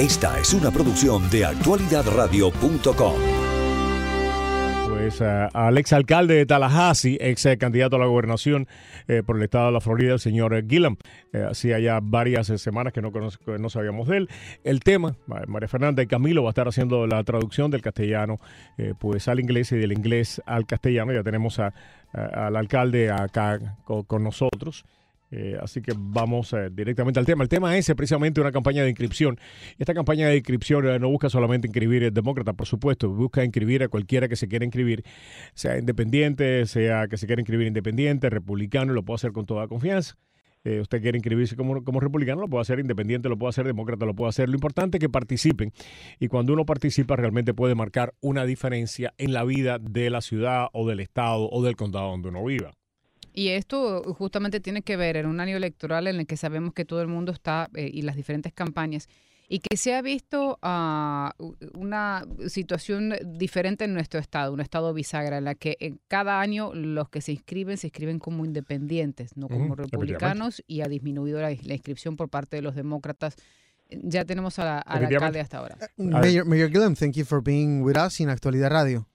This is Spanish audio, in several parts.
Esta es una producción de actualidadradio.com. Pues uh, al ex alcalde de Tallahassee, ex candidato a la gobernación eh, por el estado de la Florida, el señor Gillam. Eh, hacía ya varias semanas que no, que no sabíamos de él. El tema, María Fernanda y Camilo va a estar haciendo la traducción del castellano eh, pues al inglés y del inglés al castellano. Ya tenemos a, al alcalde acá con nosotros. Eh, así que vamos eh, directamente al tema. El tema es precisamente una campaña de inscripción. Esta campaña de inscripción eh, no busca solamente inscribir demócrata, por supuesto, busca inscribir a cualquiera que se quiera inscribir, sea independiente, sea que se quiera inscribir independiente, republicano, lo puede hacer con toda confianza. Eh, usted quiere inscribirse como, como republicano, lo puede hacer independiente, lo puede hacer demócrata, lo puede hacer. Lo importante es que participen. Y cuando uno participa, realmente puede marcar una diferencia en la vida de la ciudad o del estado o del condado donde uno viva. Y esto justamente tiene que ver en un año electoral en el que sabemos que todo el mundo está eh, y las diferentes campañas y que se ha visto uh, una situación diferente en nuestro estado, un estado bisagra, en la que en cada año los que se inscriben se inscriben como independientes, no como uh -huh, republicanos, y ha disminuido la, la, inscripción por parte de los demócratas. Ya tenemos a la, al alcalde hasta ahora. Uh, Mayor, Mayor Gillum, thank you for being with us in Actualidad Radio.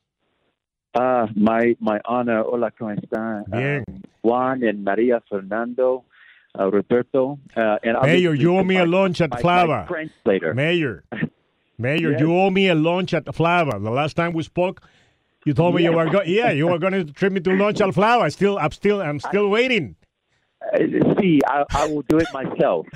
Ah, my, my honor. Hola, ¿cómo están? Bien. Um, Juan and Maria Fernando, uh, Roberto. Uh, and Mayor, you owe me a lunch at my, Flava. My translator. Mayor, Mayor, Yes. you owe me a lunch at Flava. The last time we spoke, you told me you were go- yeah, you were going to treat me to lunch at Flava. Still, I'm still, I'm still waiting. See, I, I will do it myself.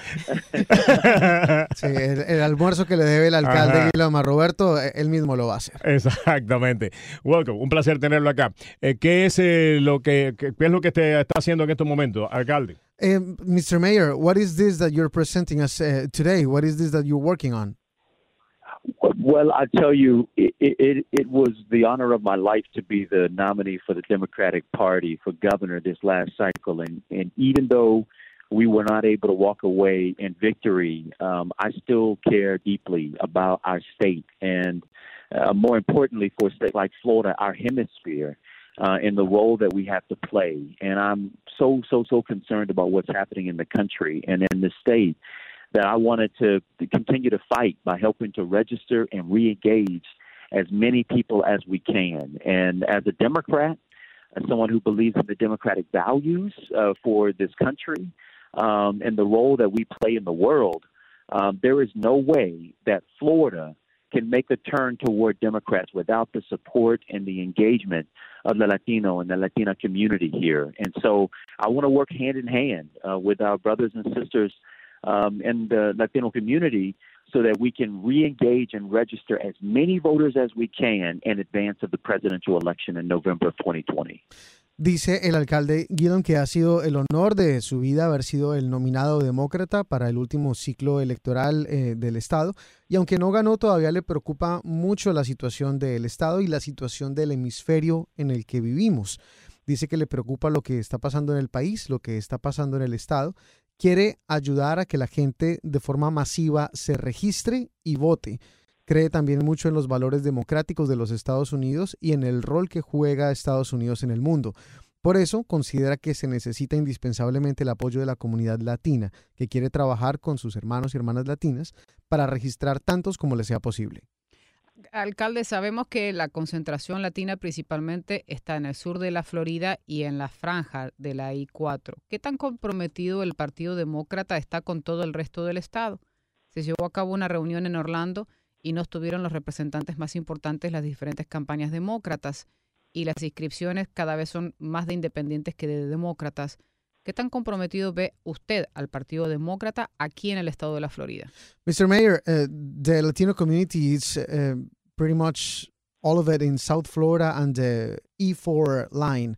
Sí, el, el almuerzo que le debe el alcalde a Roberto, eh, él mismo lo va a hacer. Exactamente. Welcome, un placer tenerlo acá. Eh, ¿Qué es eh, lo que, qué es lo que te está haciendo en estos momentos, alcalde? Eh, Mr. Mayor, what is this that you're presenting us uh, today? What is this that you're working on? Well, I tell you, it, it it was the honor of my life to be the nominee for the Democratic Party for governor this last cycle, and and even though we were not able to walk away in victory, um, I still care deeply about our state, and uh, more importantly, for a state like Florida, our hemisphere. Uh, and the role that we have to play. And I'm so, so, so concerned about what's happening in the country and in the state that I wanted to continue to fight by helping to register and re-engage as many people as we can. And as a Democrat, as someone who believes in the democratic values uh, for this country um, and the role that we play in the world, um, there is no way that Florida can make a turn toward Democrats without the support and the engagement of the Latino and the Latina community here. And so I want to work hand in hand uh, with our brothers and sisters um, in the Latino community so that we can re-engage and register as many voters as we can in advance of the presidential election in November of 2020. Dice el alcalde Gillum que ha sido el honor de su vida haber sido el nominado demócrata para el último ciclo electoral eh, del Estado y aunque no ganó todavía le preocupa mucho la situación del Estado y la situación del hemisferio en el que vivimos. Dice que le preocupa lo que está pasando en el país, lo que está pasando en el Estado. Quiere ayudar a que la gente de forma masiva se registre y vote. Cree también mucho en los valores democráticos de los Estados Unidos y en el rol que juega Estados Unidos en el mundo. Por eso considera que se necesita indispensablemente el apoyo de la comunidad latina, que quiere trabajar con sus hermanos y hermanas latinas para registrar tantos como le sea posible. Alcalde, sabemos que la concentración latina principalmente está en el sur de la Florida y en la franja de la I-4. ¿Qué tan comprometido el Partido Demócrata está con todo el resto del estado? Se llevó a cabo una reunión en Orlando y no estuvieron los representantes más importantes de las diferentes campañas demócratas y las inscripciones cada vez son más de independientes que de demócratas. ¿Qué tan comprometido ve usted al Partido Demócrata aquí en el estado de la Florida? Mr. Mayor, uh, the Latino community is uh, pretty much all of it in South Florida and the E4 line.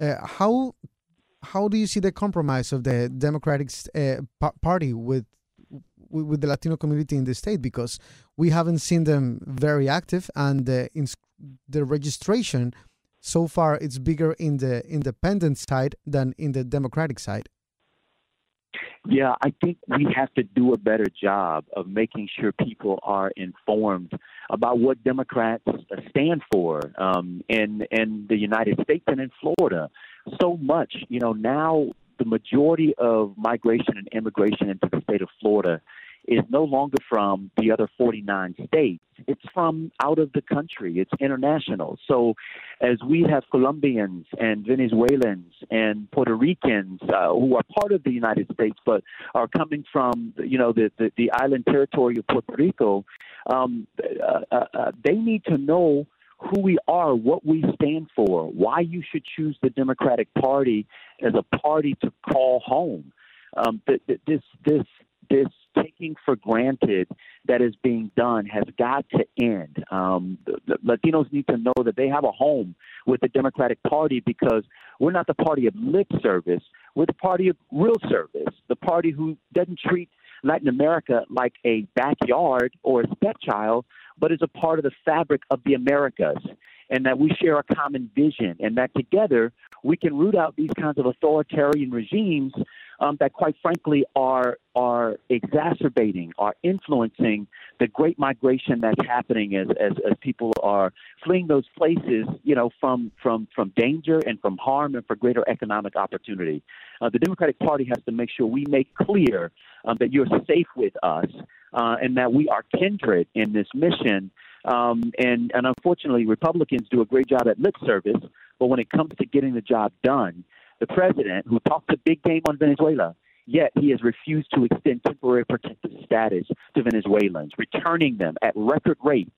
Uh, how how do you see the compromise of the Democratic uh, pa- Party with with the Latino community in the state? Because we haven't seen them very active, and the ins- the registration so far it's bigger in the independent side than in the Democratic side. Yeah, I think we have to do a better job of making sure people are informed about what Democrats stand for um, in in the United States and in Florida. So much, you know, now the majority of migration and immigration into the state of Florida is no longer from the other 49 states. It's from out of the country. It's international. So, as we have Colombians and Venezuelans and Puerto Ricans uh, who are part of the United States but are coming from, you know, the, the, the island territory of Puerto Rico, um, uh, uh, uh they need to know who we are, what we stand for, why you should choose the Democratic Party as a party to call home. Um, this this this taking for granted that is being done has got to end. Um, the, the Latinos need to know that they have a home with the Democratic Party because we're not the party of lip service. We're the party of real service, the party who doesn't treat Latin America like a backyard or a stepchild, but is a part of the fabric of the Americas. And that we share a common vision, and that together we can root out these kinds of authoritarian regimes um, that, quite frankly, are are exacerbating, are influencing the great migration that's happening as, as, as people are fleeing those places, you know, from from from danger and from harm and for greater economic opportunity. Uh, the Democratic Party has to make sure we make clear um, that you're safe with us uh, and that we are kindred in this mission. Um, and, and unfortunately, Republicans do a great job at lip service, but when it comes to getting the job done, the president, who talks a big game on Venezuela, yet he has refused to extend temporary protective status to Venezuelans, returning them at record rates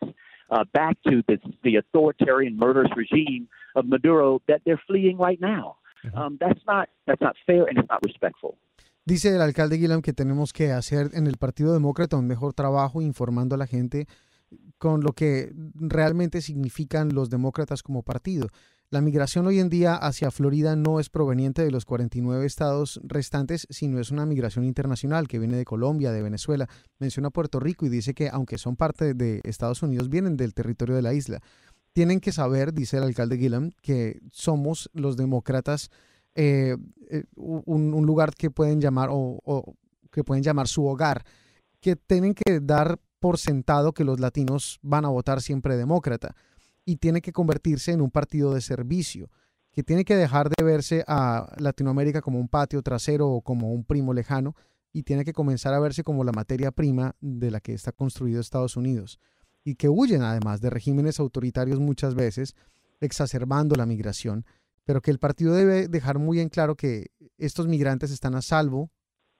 uh, back to the, the authoritarian murderous regime of Maduro that they're fleeing right now. Um, that's not that's not fair and it's not respectful. Dice el alcalde Guilherme que tenemos que hacer en el Partido Demócrata un mejor trabajo informando a la gente con lo que realmente significan los demócratas como partido. La migración hoy en día hacia Florida no es proveniente de los 49 estados restantes, sino es una migración internacional que viene de Colombia, de Venezuela. Menciona Puerto Rico y dice que aunque son parte de Estados Unidos, vienen del territorio de la isla. Tienen que saber, dice el alcalde Gillam, que somos los demócratas eh, eh, un, lugar que pueden llamar o, o que pueden llamar su hogar, que tienen que dar por sentado que los latinos van a votar siempre demócrata y tiene que convertirse en un partido de servicio, que tiene que dejar de verse a Latinoamérica como un patio trasero o como un primo lejano y tiene que comenzar a verse como la materia prima de la que está construido Estados Unidos y que huyen además de regímenes autoritarios muchas veces, exacerbando la migración, pero que el partido debe dejar muy en claro que estos migrantes están a salvo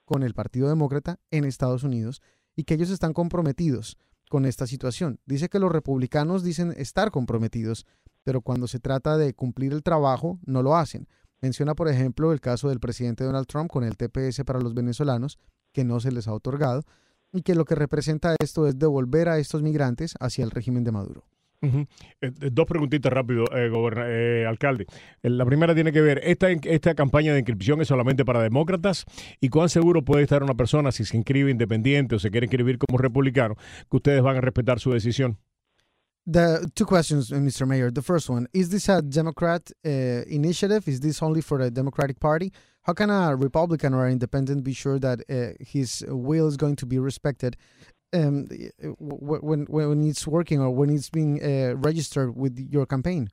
con el Partido Demócrata en Estados Unidos y que ellos están comprometidos con esta situación. Dice que los republicanos dicen estar comprometidos, pero cuando se trata de cumplir el trabajo, no lo hacen. Menciona, por ejemplo, el caso del presidente Donald Trump con el TPS para los venezolanos, que no se les ha otorgado, y que lo que representa esto es devolver a estos migrantes hacia el régimen de Maduro. Eh, eh, dos preguntitas rápido, eh, alcalde. La primera tiene que ver, ¿esta, ¿esta campaña de inscripción es solamente para demócratas? ¿Y cuán seguro puede estar una persona si se inscribe independiente o se quiere inscribir como republicano que ustedes van a respetar su decisión? The two questions, Mr. Mayor. The first one: Is this a Democrat uh, initiative? Is this only for the Democratic Party? How can a Republican or an independent be sure that uh, his will is going to be respected um, when when it's working or when it's being uh, registered with your campaign?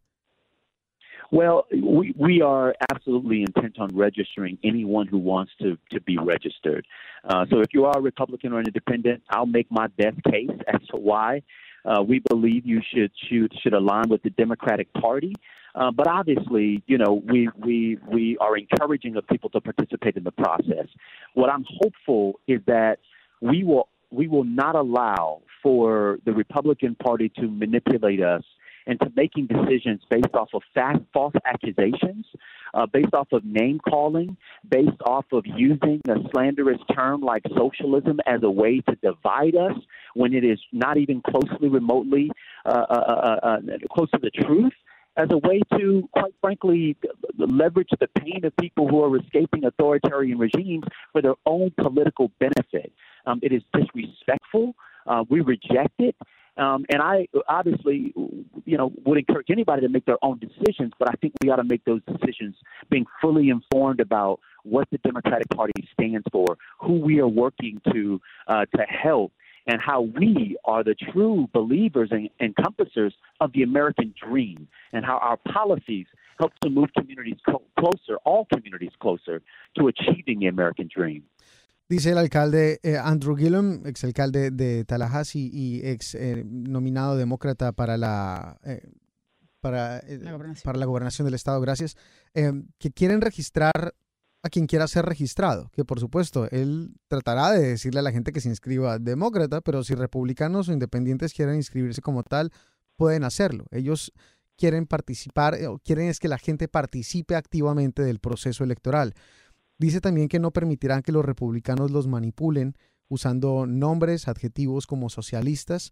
Well, we, we are absolutely intent on registering anyone who wants to, to be registered. Uh, so if you are a Republican or an independent, I'll make my best case as to why uh, we believe you should should should align with the Democratic Party. Uh, but obviously, you know, we we we are encouraging of people to participate in the process. What I'm hopeful is that we will we will not allow for the Republican Party to manipulate us into making decisions based off of fast, false accusations, uh, based off of name calling, based off of using a slanderous term like socialism as a way to divide us when it is not even closely, remotely uh, uh, uh, uh close to the truth as a way to, quite frankly, leverage the pain of people who are escaping authoritarian regimes for their own political benefit. Um, it is disrespectful. Uh, we reject it. Um, and I obviously, you know, would encourage anybody to make their own decisions, but I think we ought to make those decisions being fully informed about what the Democratic Party stands for, who we are working to uh, to help, and how we are the true believers and encompassers of the American dream, and how our policies help to move communities co- closer, all communities closer, to achieving the American dream. Dice el alcalde eh, Andrew Gillum, exalcalde de Tallahassee y ex eh, nominado demócrata para la, eh, para, la para la gobernación del estado, gracias, que quieren registrar a quien quiera ser registrado, que por supuesto él tratará de decirle a la gente que se inscriba demócrata, pero si republicanos o independientes quieren inscribirse como tal, pueden hacerlo. Ellos quieren participar, o quieren es que la gente participe activamente del proceso electoral. Dice también que no permitirán que los republicanos los manipulen usando nombres, adjetivos como socialistas,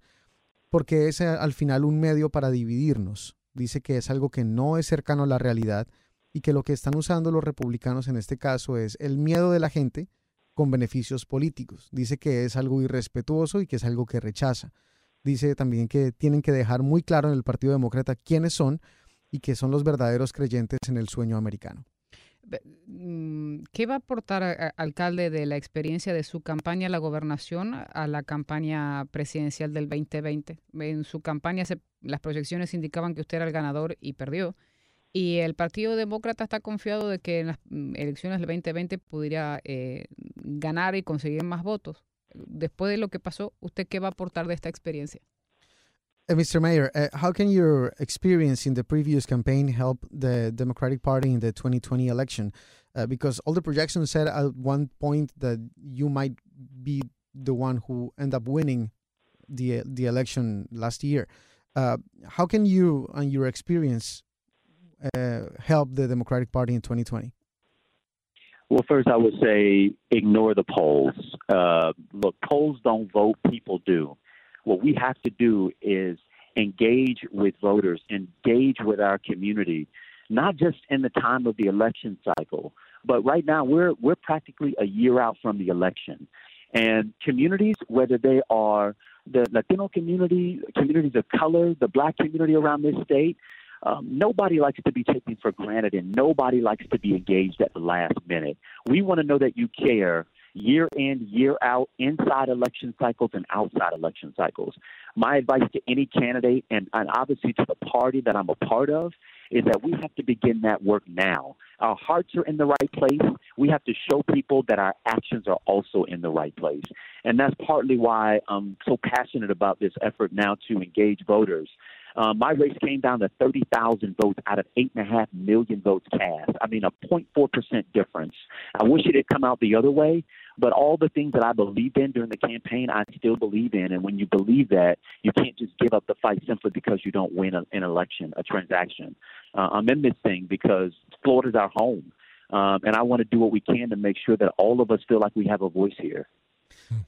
porque es eh, al final un medio para dividirnos. Dice que es algo que no es cercano a la realidad y que lo que están usando los republicanos en este caso es el miedo de la gente con beneficios políticos. Dice que es algo irrespetuoso y que es algo que rechaza. Dice también que tienen que dejar muy claro en el Partido Demócrata quiénes son y que son los verdaderos creyentes en el sueño americano. Mm, ¿Qué va a aportar, alcalde, de la experiencia de su campaña a la gobernación a la campaña presidencial del 2020? En su campaña las proyecciones indicaban que usted era el ganador y perdió. Y el Partido Demócrata está confiado de que en las mm, elecciones del 2020 pudiera eh, ganar y conseguir más votos. Después de lo que pasó, ¿usted qué va a aportar de esta experiencia? Uh, Mr. Mayor, uh, how can your experience in the previous campaign help the Democratic Party in the 2020 election? Uh, because all the projections said at one point that you might be the one who end up winning the the election last year. Uh, how can you and your experience uh, help the Democratic Party in 2020? Well, first, I would say ignore the polls. Uh, look, polls don't vote; people do. What we have to do is engage with voters, engage with our community, not just in the time of the election cycle, but right now we're we're practically a year out from the election. And communities, whether they are the Latino community, communities of color, the black community around this state, um, nobody likes to be taken for granted and nobody likes to be engaged at the last minute. We want to know that you care year in, year out, inside election cycles and outside election cycles. My advice to any candidate, and, and obviously to the party that I'm a part of, is that we have to begin that work now. Our hearts are in the right place. We have to show people that our actions are also in the right place. And that's partly why I'm so passionate about this effort now to engage voters. Um, my race came down to 30,000 votes out of 8.5 million votes cast. I mean, a 0.4% difference. I wish it had come out the other way, but all the things that I believed in during the campaign, I still believe in. And when you believe that, you can't just give up the fight simply because you don't win a, an election, a transaction. Uh, I'm in this thing because Florida's our home. Um, and I want to do what we can to make sure that all of us feel like we have a voice here.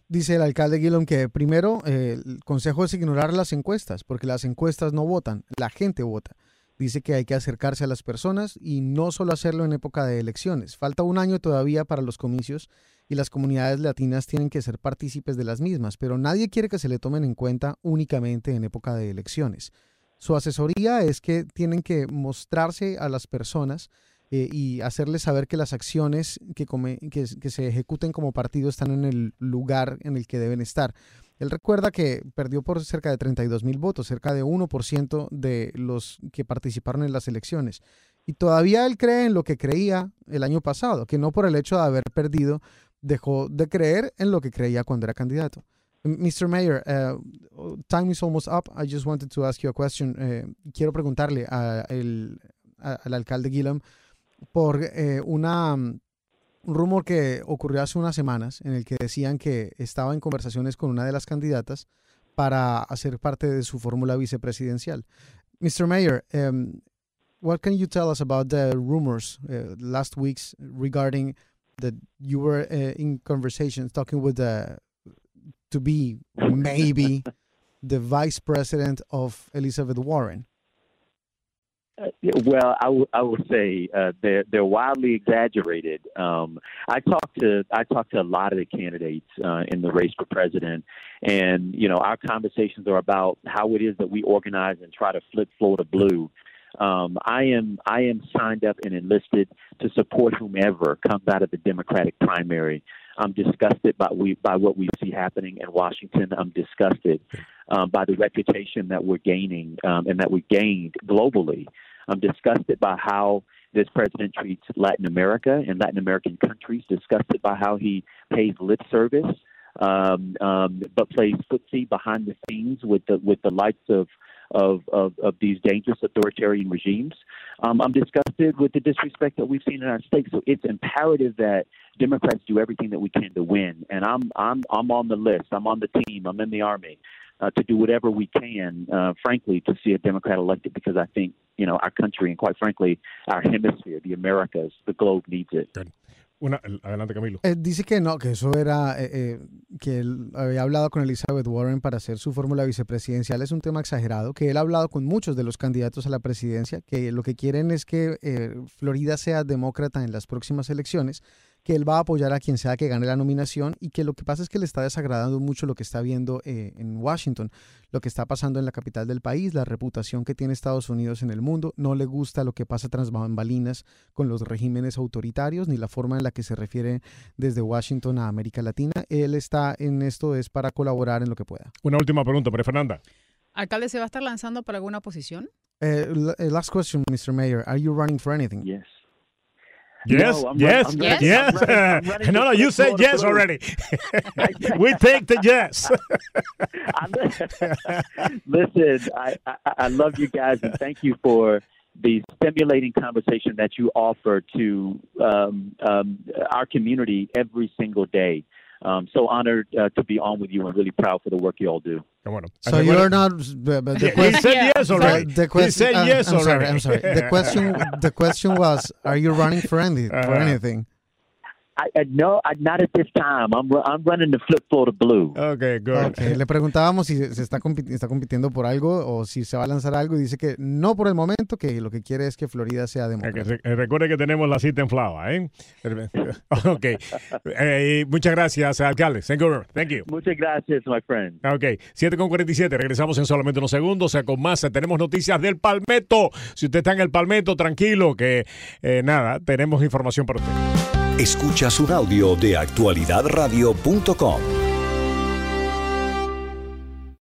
Dice el alcalde Gillum que primero eh, el consejo es ignorar las encuestas, porque las encuestas no votan, la gente vota. Dice que hay que acercarse a las personas y no solo hacerlo en época de elecciones. Falta un año todavía para los comicios y las comunidades latinas tienen que ser partícipes de las mismas, pero nadie quiere que se le tomen en cuenta únicamente en época de elecciones. Su asesoría es que tienen que mostrarse a las personas eh, y hacerles saber que las acciones que, que, se ejecuten como partido están en el lugar en el que deben estar. Él recuerda que perdió por cerca de 32 mil votos, cerca de 1% de los que participaron en las elecciones. Y todavía él cree en lo que creía el año pasado, que no por el hecho de haber perdido dejó de creer en lo que creía cuando era candidato. Mr. Mayor, uh, time is almost up. I just wanted to ask you a question. Uh, quiero preguntarle a al alcalde Gillum por eh, una, un rumor que ocurrió hace unas semanas en el que decían que estaba en conversaciones con una de las candidatas para hacer parte de su fórmula vicepresidencial. Mr. Mayor, um, what can you tell us about the rumors last weeks regarding that you were uh, in conversations talking with the to be maybe the vice president of Elizabeth Warren? Uh, well, I, w- I will say uh, they're they're wildly exaggerated. Um, I talked to I talked to a lot of the candidates uh, in the race for president, and you know our conversations are about how it is that we organize and try to flip Florida blue. Um, I am I am signed up and enlisted to support whomever comes out of the Democratic primary. I'm disgusted by we by what we see happening in Washington. I'm disgusted um, by the reputation that we're gaining um, and that we gained globally. I'm disgusted by how this president treats Latin America and Latin American countries, disgusted by how he pays lip service, um, um, but plays footsie behind the scenes with the with the likes of of, of, of these dangerous authoritarian regimes. Um, I'm disgusted with the disrespect that we've seen in our state. So it's imperative that Democrats do everything that we can to win. And I'm I'm I'm on the list. I'm on the team. I'm in the army uh, to do whatever we can, uh, frankly, to see a Democrat elected because I think you know our country and quite frankly our hemisphere, the Americas, the globe needs it. Good. Una, adelante, Camilo. Eh, dice que no, que eso era, eh, eh, que él había hablado con Elizabeth Warren para hacer su fórmula vicepresidencial. Es un tema exagerado, que él ha hablado con muchos de los candidatos a la presidencia, que lo que quieren es que eh, Florida sea demócrata en las próximas elecciones que él va a apoyar a quien sea que gane la nominación y que lo que pasa es que le está desagradando mucho lo que está viendo eh, en Washington, lo que está pasando en la capital del país, la reputación que tiene Estados Unidos en el mundo, no le gusta lo que pasa tras bambalinas con los regímenes autoritarios ni la forma en la que se refiere desde Washington a América Latina. Él está en esto es para colaborar en lo que pueda. Una última pregunta, María Fernanda. ¿Alcalde se va a estar lanzando para alguna posición? Uh, last question, Mr. Mayor. Are you running for anything? Yes. Yes, No, yes, run- I'm running- yes. I'm running- I'm running no, no, you said yes Blue. already. we take the yes. Listen, I, I, I love you guys and thank you for the stimulating conversation that you offer to um, um, our community every single day. Um, so honored uh, to be on with you and really proud for the work you all do. Qué bueno. So you're not. But but the He question, said Yeah. yes the, already. the he question, said uh, yes I'm already. sorry. I'm sorry. The question. The question was, are you running for any for Uh-huh. anything? I, I no, I, not at this time. I'm ru- I'm running the flip Florida blue. Okay, good. Okay. Le preguntábamos si se está, compi- está compitiendo por algo o si se va a lanzar algo y dice que no por el momento, que lo que quiere es que Florida sea Eh, demócrata. re- eh, Recuerde que tenemos la cita en Flava, ¿eh? ok. Eh, muchas gracias, alcalde. Thank you. Thank you. Muchas gracias, my friend. Ok, 7 con 47, regresamos en solamente unos segundos, o sea, con más, tenemos noticias del Palmetto. Si usted está en el Palmetto, tranquilo, que eh, nada, tenemos información para usted. Escuchas un audio de actualidadradio.com.